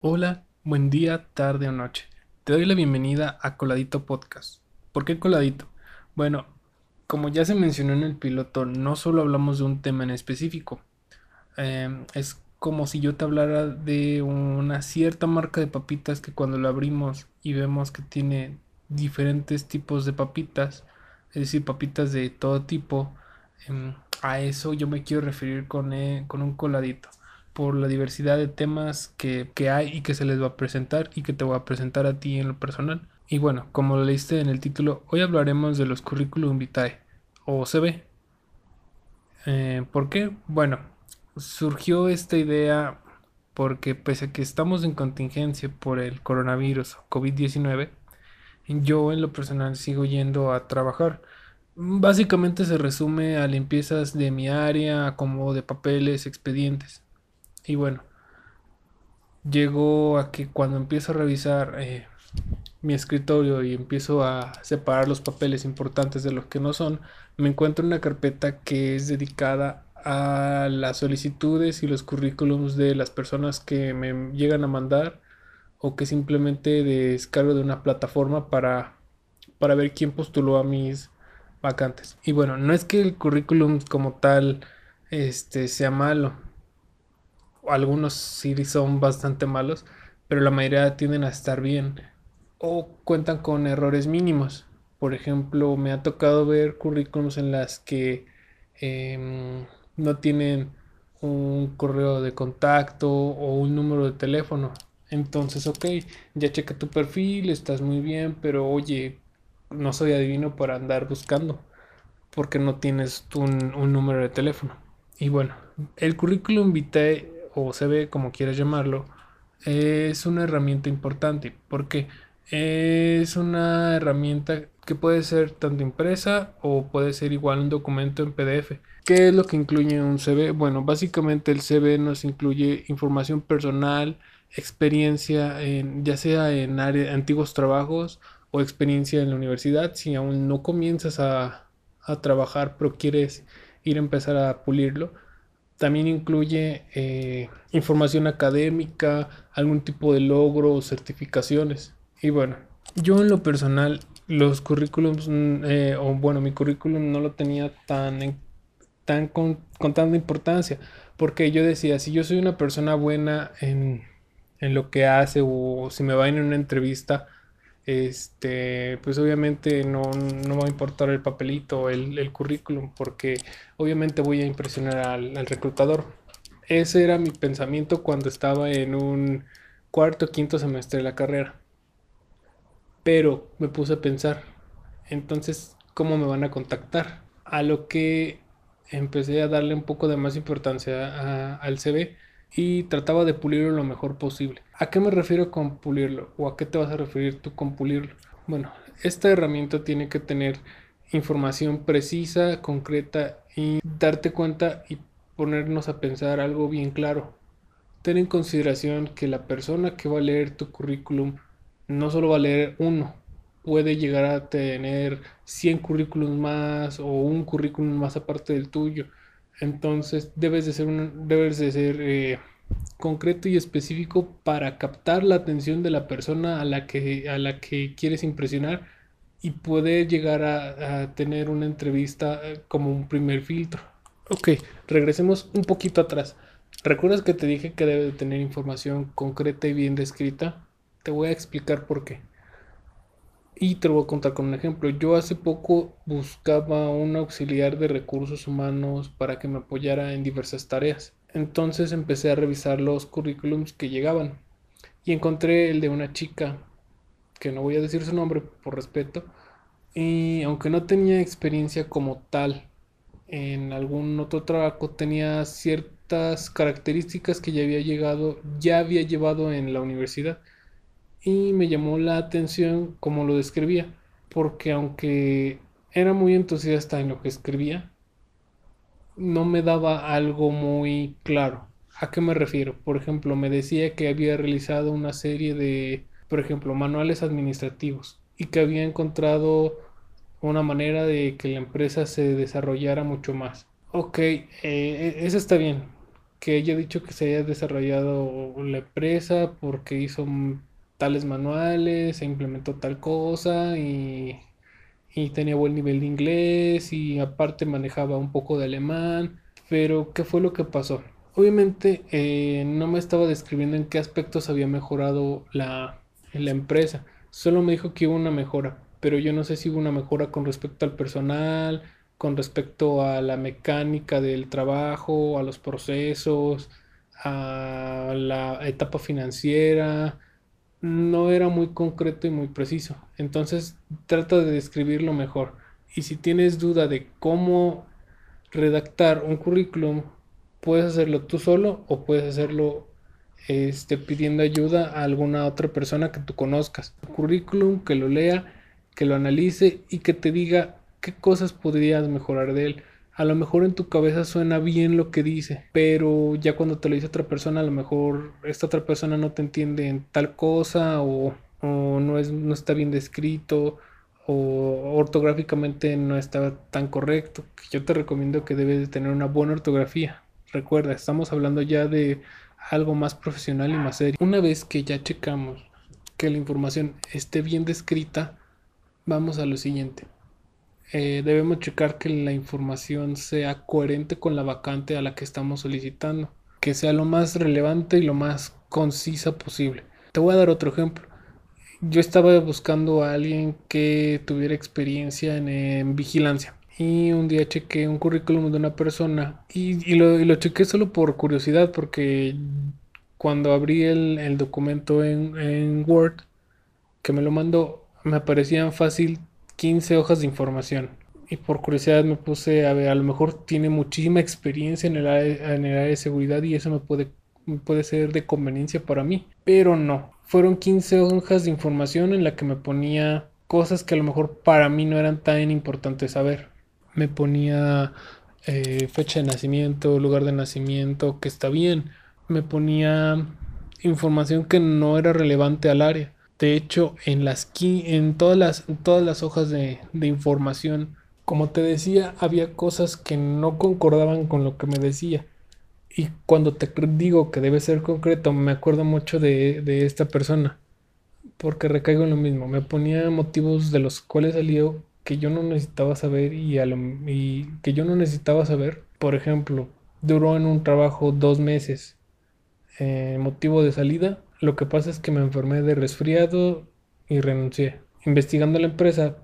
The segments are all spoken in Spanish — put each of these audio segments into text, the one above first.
Hola, buen día, tarde o noche. Te doy la bienvenida a Coladito Podcast. ¿Por qué Coladito? Bueno, como ya se mencionó en el piloto, no solo hablamos de un tema en específico. Em, es como si yo te hablara de una cierta marca de papitas que cuando la abrimos y vemos que tiene diferentes tipos de papitas, es decir, papitas de todo tipo, em, a eso yo me quiero referir con, eh, con un coladito por la diversidad de temas que, que, hay y que se les va a presentar y que te voy a presentar a ti en lo personal. Y bueno, como lo leíste en el título, hoy hablaremos de los currículum vitae o CV. Eh, ¿Por qué? Bueno, surgió esta idea porque pese a que estamos en contingencia por el coronavirus COVID-19, yo en lo personal sigo yendo a trabajar. Básicamente se resume a limpiezas de mi área, como de papeles, expedientes. Y bueno, llegó a que cuando empiezo a revisar eh, mi escritorio y empiezo a separar los papeles importantes de los que no son, me encuentro una carpeta que es dedicada a las solicitudes y los currículums de las personas que me llegan a mandar o que simplemente descargo de una plataforma para, para ver quién postuló a mis vacantes. Y bueno, no es que el currículum como tal este, sea malo, algunos sí son bastante malos, pero la mayoría tienden a estar bien o cuentan con errores mínimos. Por ejemplo, me ha tocado ver currículums en las que em, no tienen un correo de contacto o un número de teléfono. Entonces, ok, ya checa tu perfil, estás muy bien, pero oye, no soy adivino para andar buscando porque no tienes un, un número de teléfono. Y bueno, el currículum vitae o CV, como quieras llamarlo, es una herramienta importante porque es una herramienta que puede ser tanto impresa o puede ser igual un documento en PDF. ¿Qué es lo que incluye un CV? Bueno, básicamente el CV nos incluye información personal, experiencia, en, ya sea en antiguos trabajos o experiencia en la universidad. Si aún no comienzas a, a trabajar pero quieres ir a empezar a pulirlo, también incluye eh, información académica, algún tipo de logro certificaciones. Y bueno, yo en lo personal, los currículums, mm, eh, o bueno, mi currículum no lo tenía tan, tan con, tanta importancia, porque yo decía, si yo soy una persona buena en, en lo que hace o si me va en una entrevista, este, pues obviamente no, no, va a importar el papelito, el, el currículum, porque obviamente voy a impresionar al, al, reclutador. Ese era mi pensamiento cuando estaba en un cuarto quinto semestre de la carrera. Pero me puse a pensar, entonces, ¿cómo me van a contactar? A lo que empecé a darle un poco de más importancia al CV y trataba de pulirlo lo mejor posible. ¿A qué me refiero con pulirlo? ¿O a qué te vas a referir tú con pulirlo? Bueno, esta herramienta tiene que tener información precisa, concreta y darte cuenta y ponernos a pensar algo bien claro. Ten en consideración que la persona que va a leer tu currículum no solo va a leer uno, puede llegar a tener 100 currículums más o un currículum más aparte del tuyo. Entonces debes de ser, debes de ser eh, concreto y específico para captar la atención de la persona a la que, a la que quieres impresionar y poder llegar a, a tener una entrevista eh, como un primer filtro. Ok, regresemos un poquito atrás. ¿Recuerdas que te dije que debe de tener información concreta y bien descrita? Te voy a explicar por qué. Y te lo voy a contar con un ejemplo. Yo hace poco buscaba un auxiliar de recursos humanos para que me apoyara en diversas tareas. Entonces empecé a revisar los currículums que llegaban y encontré el de una chica, que no voy a decir su nombre por respeto, y aunque no tenía experiencia como tal en algún otro trabajo, tenía ciertas características que ya había llegado, ya había llevado en la universidad y me llamó la atención como lo describía, porque aunque era muy entusiasta en lo que escribía, no me daba algo muy claro. ¿A qué me refiero? Por ejemplo, me decía que había realizado una serie de, por ejemplo, manuales administrativos y que había encontrado una manera de que la empresa se desarrollara mucho más. Ok, eh, e, eso está bien, que haya dicho que se haya desarrollado la empresa porque hizo tales manuales, se implementó tal cosa y, y tenía buen nivel de inglés y aparte manejaba un poco de alemán. Pero, ¿qué fue lo que pasó? Obviamente eh, no me estaba describiendo en qué aspectos había mejorado la, la empresa. Solo me dijo que hubo una mejora, pero yo no sé si hubo una mejora con respecto al personal, con respecto a la mecánica del trabajo, a los procesos, a la etapa financiera. No era muy concreto y muy preciso. Entonces trata de describirlo mejor. Y si tienes duda de cómo redactar un currículum, puedes hacerlo tú solo o puedes hacerlo este, pidiendo ayuda a alguna otra persona que tú conozcas. Un currículum, que lo lea, que lo analice y que te diga qué cosas podrías mejorar de él. A lo mejor en tu cabeza suena bien lo que dice, pero ya cuando te lo dice otra persona, a lo mejor esta otra persona no te entiende en tal cosa o, no, es, no está bien descrito o ortográficamente no está tan correcto. Yo te recomiendo que debes de tener una buena ortografía. Recuerda, estamos hablando ya de algo más profesional y más serio. Una vez que ya checamos que la información esté bien descrita, vamos a lo siguiente. Eh, debemos checar que la información sea coherente con la vacante a la que estamos solicitando, que sea lo más relevante y lo más concisa posible. Te voy a dar otro ejemplo. Yo estaba buscando a alguien que tuviera experiencia en, vigilancia y un día chequé un currículum de una persona y, lo, y chequé solo por curiosidad porque cuando abrí el, documento en, en Word que me lo mandó me aparecían fácil 15 hojas de información. Y por curiosidad me puse a ver, a lo mejor tiene muchísima experiencia en el área, en el área de seguridad y eso me puede, puede ser de conveniencia para mí. Pero no, fueron 15 hojas de información en la que me ponía cosas que a lo mejor para mí no eran tan importantes saber. Me ponía eh, fecha de nacimiento, lugar de nacimiento, que está bien. Me ponía información que no era relevante al área. De hecho, en, las, en todas, las, todas las hojas de, información, como te decía, había cosas que no concordaban con lo que me decía. Y cuando te digo que debe ser concreto, me acuerdo mucho de, esta persona. Porque recaigo en lo mismo. Me ponía motivos de los cuales salió que yo no necesitaba saber y, y que yo no necesitaba saber. Por ejemplo, duró en un trabajo dos meses. Eh, motivo de salida, lo que pasa es que me enfermé de resfriado y renuncié. Investigando la empresa,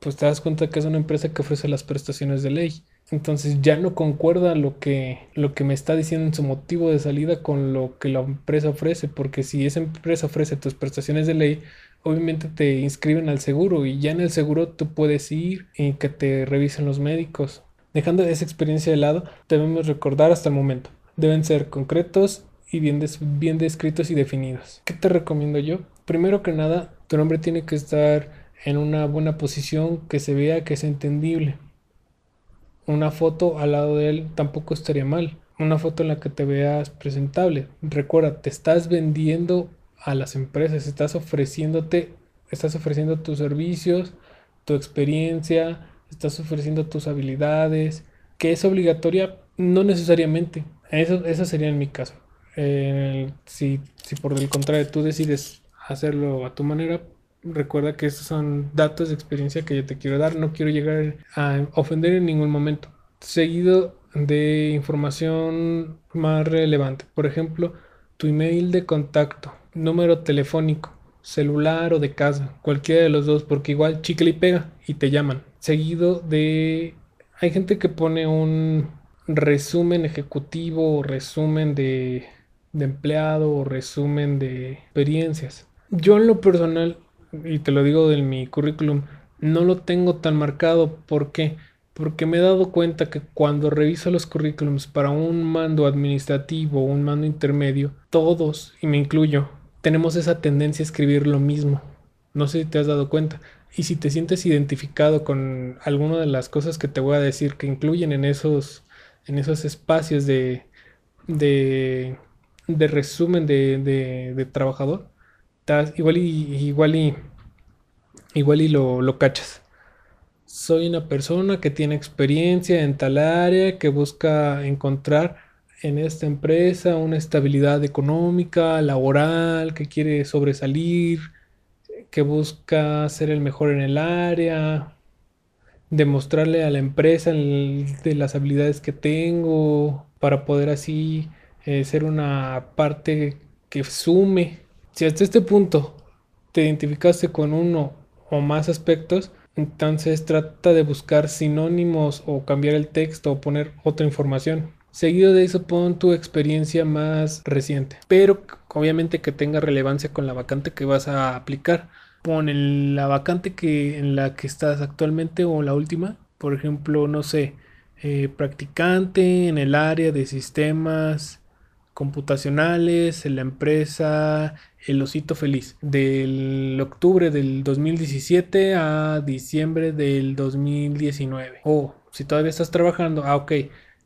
pues te das cuenta que es una empresa que ofrece las prestaciones de ley. Entonces ya no concuerda lo que, lo que me está diciendo en su motivo de salida con lo que la empresa ofrece, porque si esa empresa ofrece tus prestaciones de ley, obviamente te inscriben al seguro y ya en el seguro tú puedes ir y que te revisen los médicos. Dejando esa experiencia de lado, debemos recordar hasta el momento. Deben ser concretos y bien, descritos y definidos. ¿Qué te recomiendo yo? Primero que nada, tu nombre tiene que estar en una buena posición que se vea que es entendible. Una foto al lado de él tampoco estaría mal. Una foto en la que te veas presentable. Recuerda, te estás vendiendo a las empresas, estás ofreciéndote, estás ofreciendo tus servicios, tu experiencia, estás ofreciendo tus habilidades. ¿Que es obligatoria? No necesariamente. Eso, eso sería en mi caso. Si, si por el contrario tú decides hacerlo a tu manera, recuerda que estos son datos de experiencia que yo te quiero dar. No quiero llegar a ofender en ningún momento. Seguido de información más relevante. Por ejemplo, tu email de contacto, número telefónico, celular o de casa, cualquiera de los dos, porque igual chicle y pega y te llaman. Seguido de... Hay gente que pone un resumen ejecutivo o resumen de de empleado o resumen de experiencias. Yo en lo personal, y te lo digo de mi currículum, no lo tengo tan marcado. ¿Por qué? Porque me he dado cuenta que cuando reviso los currículums para un mando administrativo o un mando intermedio, todos, y me incluyo, tenemos esa tendencia a escribir lo mismo. No sé si te has dado cuenta. Y si te sientes identificado con alguna de las cosas que te voy a decir que incluyen en esos, en esos espacios de, de de resumen de, de, trabajador, igual y igual y igual y lo, lo cachas. soy una persona que tiene experiencia en tal área, que busca encontrar en esta empresa una estabilidad económica, laboral, que quiere sobresalir, que busca ser el mejor en el área, demostrarle a la empresa de las habilidades que tengo para poder así eh, ser una parte que sume. Si hasta este punto te identificaste con uno o más aspectos, entonces trata de buscar sinónimos o cambiar el texto o poner otra información. Seguido de eso pon tu experiencia más reciente, pero obviamente que tenga relevancia con la vacante que vas a aplicar. Pon la vacante que en la que estás actualmente o la última, por ejemplo, no sé, eh, practicante en el área de sistemas computacionales en la empresa El Osito Feliz del octubre del 2017 a diciembre del 2019. O si todavía estás trabajando, ah, ok,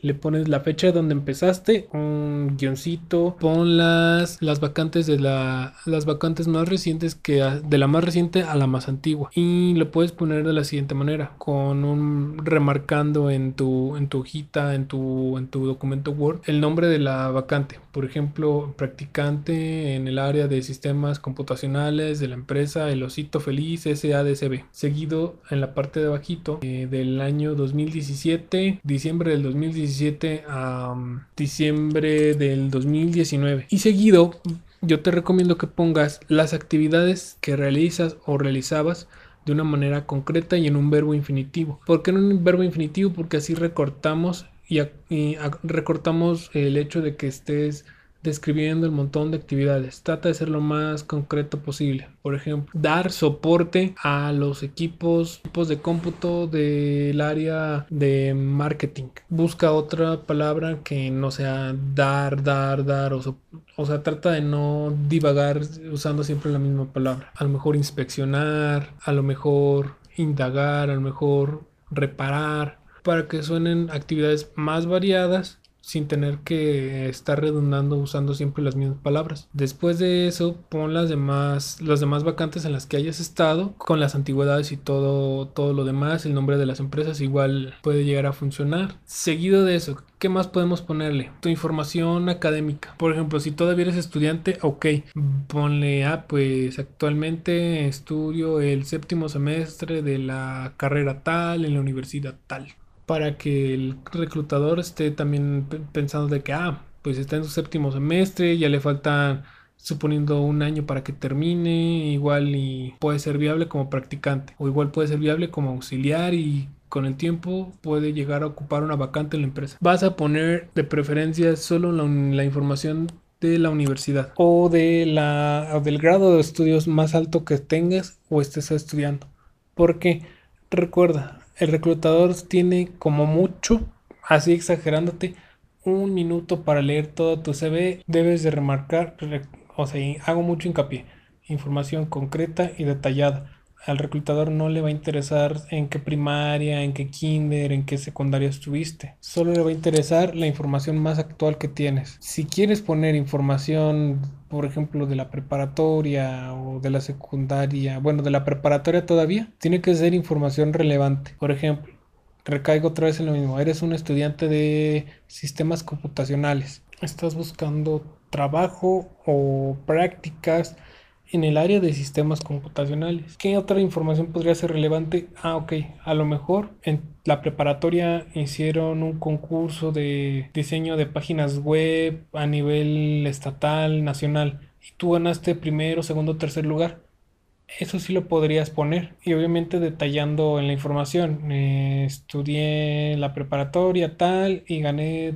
le pones la fecha donde empezaste, un guioncito, pon las, las vacantes de la, las vacantes más recientes que de la más reciente a la más antigua. Y lo puedes poner de la siguiente manera, con un remarcando en tu en tu hojita, en tu en tu documento Word el nombre de la vacante, por ejemplo, practicante en el área de sistemas computacionales de la empresa El Osito Feliz SADCB, seguido en la parte de bajito eh, del año 2017, diciembre del 2017 a um, diciembre del 2019. Y seguido, yo te recomiendo que pongas las actividades que realizas o realizabas de una manera concreta y en un verbo infinitivo. ¿Por qué en un verbo infinitivo? Porque así recortamos y recortamos el hecho de que estés describiendo el montón de actividades. Trata de ser lo más concreto posible. Por ejemplo, dar soporte a los equipos, equipos de cómputo del área de marketing. Busca otra palabra que no sea dar, dar, dar o, o sea, trata de no divagar usando siempre la misma palabra. A lo mejor inspeccionar, a lo mejor indagar, a lo mejor reparar, para que suenen actividades más variadas sin tener que estar redundando usando siempre las mismas palabras. Después de eso, pon las demás, las demás vacantes en las que hayas estado, con las antigüedades y todo, todo lo demás, el nombre de las empresas igual puede llegar a funcionar. Seguido de eso, ¿qué más podemos ponerle? Tu información académica. Por ejemplo, si todavía eres estudiante, ok, ponle, ah, pues actualmente estudio el séptimo semestre de la carrera tal en la universidad tal para que el reclutador esté también pensando de que, ah, pues está en su séptimo semestre, ya le falta suponiendo un año para que termine, igual y puede ser viable como practicante, o igual puede ser viable como auxiliar y con el tiempo puede llegar a ocupar una vacante en la empresa. Vas a poner de preferencia solo la, la información de la universidad o de la o del grado de estudios más alto que tengas o estés estudiando. Porque recuerda, el reclutador tiene como mucho, así exagerándote, un minuto para leer todo tu CV. Debes de remarcar, o sea, hago mucho hincapié, información concreta y detallada al reclutador no le va a interesar en qué primaria, en qué kinder, en qué secundaria estuviste. Solo le va a interesar la información más actual que tienes. Si quieres poner información, por ejemplo, de la preparatoria o de la secundaria, bueno, de la preparatoria todavía, tiene que ser información relevante. Por ejemplo, recaigo otra vez en lo mismo. Eres un estudiante de sistemas computacionales. Estás buscando trabajo o prácticas en el área de sistemas computacionales. ¿Qué otra información podría ser relevante? Ah, ok, a lo mejor en la preparatoria hicieron un concurso de diseño de páginas web a nivel estatal, nacional, y tú ganaste primero, segundo, tercer lugar. Eso sí lo podrías poner y obviamente detallando en la información. Eh, estudié la preparatoria tal y gané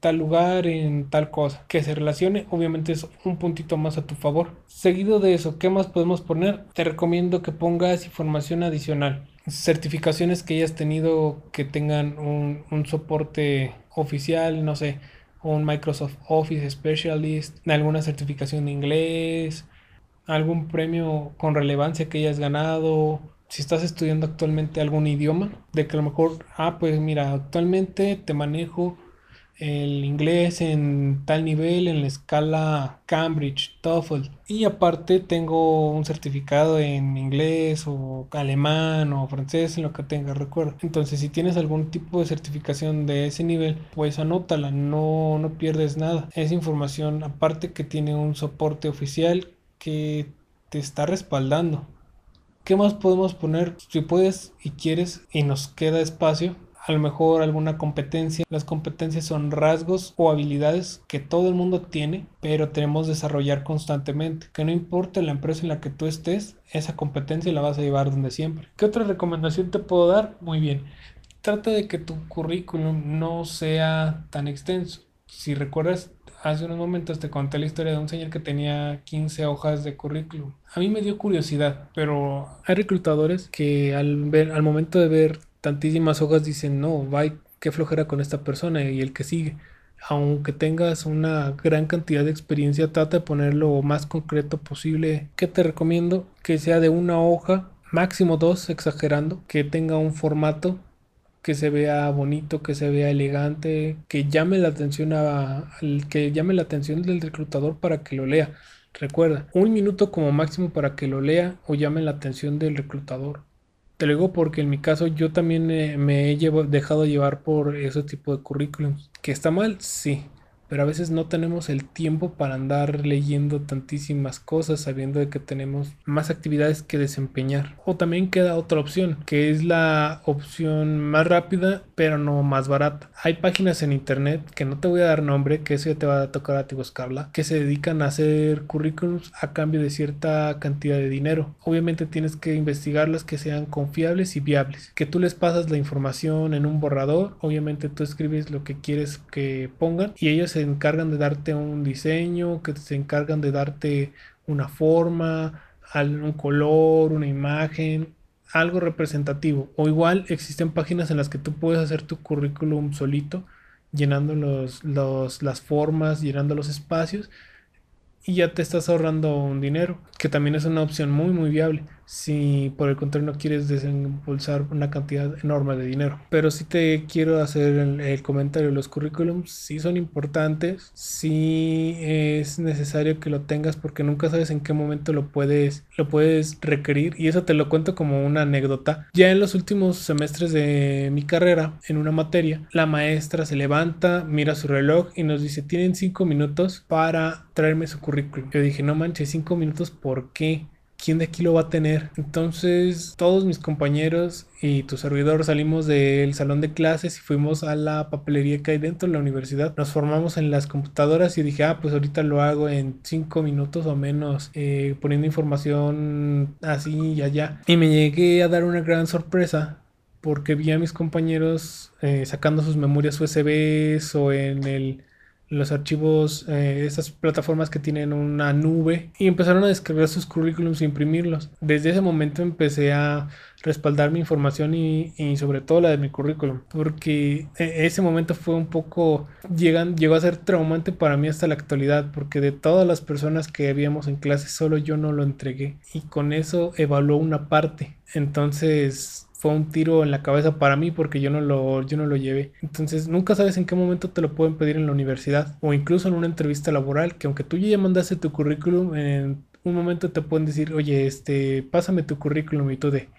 tal lugar en tal cosa. Que se relacione, obviamente es un puntito más a tu favor. Seguido de eso, ¿qué más podemos poner? Te recomiendo que pongas información adicional. Certificaciones que hayas tenido que tengan un, un soporte oficial, no sé, un Microsoft Office Specialist, alguna certificación de inglés algún premio con relevancia que hayas ganado, si estás estudiando actualmente algún idioma, de que a lo mejor, ah, pues mira, actualmente te manejo el inglés en tal nivel en la escala Cambridge, TOEFL. Y aparte tengo un certificado en inglés o alemán o francés, en lo que tenga, recuerdo. Entonces, si tienes algún tipo de certificación de ese nivel, pues anótala, no, no pierdes nada. Es información aparte que tiene un soporte oficial que te está respaldando. ¿Qué más podemos poner? Si puedes y quieres y nos queda espacio, a lo mejor alguna competencia. Las competencias son rasgos o habilidades que todo el mundo tiene, pero tenemos que desarrollar constantemente. Que no importa la empresa en la que tú estés, esa competencia la vas a llevar donde siempre. ¿Qué otra recomendación te puedo dar? Muy bien. Trata de que tu currículum no sea tan extenso. Si recuerdas, hace unos momentos te conté la historia de un señor que tenía 15 hojas de currículum. A mí me dio curiosidad, pero hay reclutadores que al ver, al momento de ver tantísimas hojas dicen, no, vaya, qué flojera con esta persona y el que sigue. Aunque tengas una gran cantidad de experiencia, trata de ponerlo lo más concreto posible. ¿Qué te recomiendo? Que sea de una hoja, máximo dos, exagerando, que tenga un formato que se vea bonito, que se vea elegante, que llame la atención a, que llame la atención del reclutador para que lo lea. Recuerda, un minuto como máximo para que lo lea o llame la atención del reclutador. Te lo digo porque en mi caso yo también me he dejado llevar por ese tipo de currículums. ¿Que está mal? Sí pero a veces no tenemos el tiempo para andar leyendo tantísimas cosas sabiendo que tenemos más actividades que desempeñar. O también queda otra opción, que es la opción más rápida pero no más barata. Hay páginas en internet que no te voy a dar nombre, que eso ya te va a tocar a ti buscarla, que se dedican a hacer currículums a cambio de cierta cantidad de dinero. Obviamente tienes que investigarlas que sean confiables y viables. Que tú les pasas la información en un borrador, obviamente tú escribes lo que quieres que pongan y ellos se encargan de darte un diseño, que se encargan de darte una forma, un color, una imagen, algo representativo. O igual existen páginas en las que tú puedes hacer tu currículum solito, llenando los, las formas, llenando los espacios y ya te estás ahorrando un dinero, que también es una opción muy muy viable si por el contrario no quieres desembolsar una cantidad enorme de dinero. Pero si te quiero hacer el, comentario, los currículums sí son importantes, sí es necesario que lo tengas porque nunca sabes en qué momento lo puedes, lo puedes requerir y eso te lo cuento como una anécdota. Ya en los últimos semestres de mi carrera, en una materia, la maestra se levanta, mira su reloj y nos dice, tienen cinco minutos para traerme su currículum. Yo dije, no manches, cinco minutos, ¿por qué? ¿quién de aquí lo va a tener? Entonces todos mis compañeros y tu servidor salimos del salón de clases y fuimos a la papelería que hay dentro de la universidad. Nos formamos en las computadoras y dije, ah, pues ahorita lo hago en cinco minutos o menos, eh, poniendo información así y allá. Y me llegué a dar una gran sorpresa porque vi a mis compañeros eh, sacando sus memorias USB o en el los archivos, eh, esas plataformas que tienen una nube y empezaron a descargar sus currículums e imprimirlos. Desde ese momento empecé a respaldar mi información y, sobre todo la de mi currículum, porque e, ese momento fue un poco, llegan, llegó a ser traumante para mí hasta la actualidad, porque de todas las personas que habíamos en clase, solo yo no lo entregué y con eso evaluó una parte. Entonces fue un tiro en la cabeza para mí porque yo no lo, yo no lo llevé. Entonces nunca sabes en qué momento te lo pueden pedir en la universidad o incluso en una entrevista laboral, que aunque tú ya mandaste tu currículum, en un momento te pueden decir, oye, este, pásame tu currículum y tú de,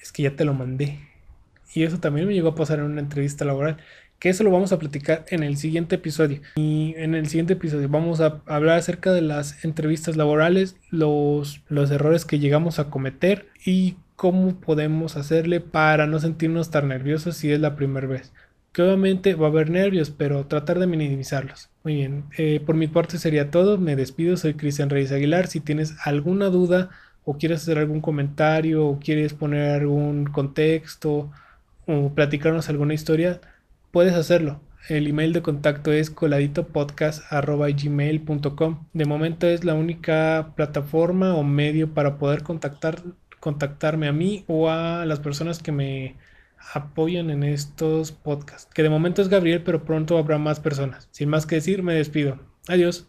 es que ya te lo mandé. Y eso también me llegó a pasar en una entrevista laboral, que eso lo vamos a platicar en el siguiente episodio. Y en el siguiente episodio vamos a hablar acerca de las entrevistas laborales, los, los errores que llegamos a cometer y cómo podemos hacerle para no sentirnos tan nerviosos si es la primera vez. Que obviamente va a haber nervios, pero tratar de minimizarlos. Muy bien, eh, por mi parte sería todo. Me despido, soy Cristian Reyes Aguilar. Si tienes alguna duda o quieres hacer algún comentario o quieres poner algún contexto o platicarnos alguna historia, puedes hacerlo. El email de contacto es coladitopodcast.gmail.com. De momento es la única plataforma o medio para poder contactar contactarme a mí o a las personas que me apoyan en estos podcasts. Que de momento es Gabriel, pero pronto habrá más personas. Sin más que decir, me despido. Adiós.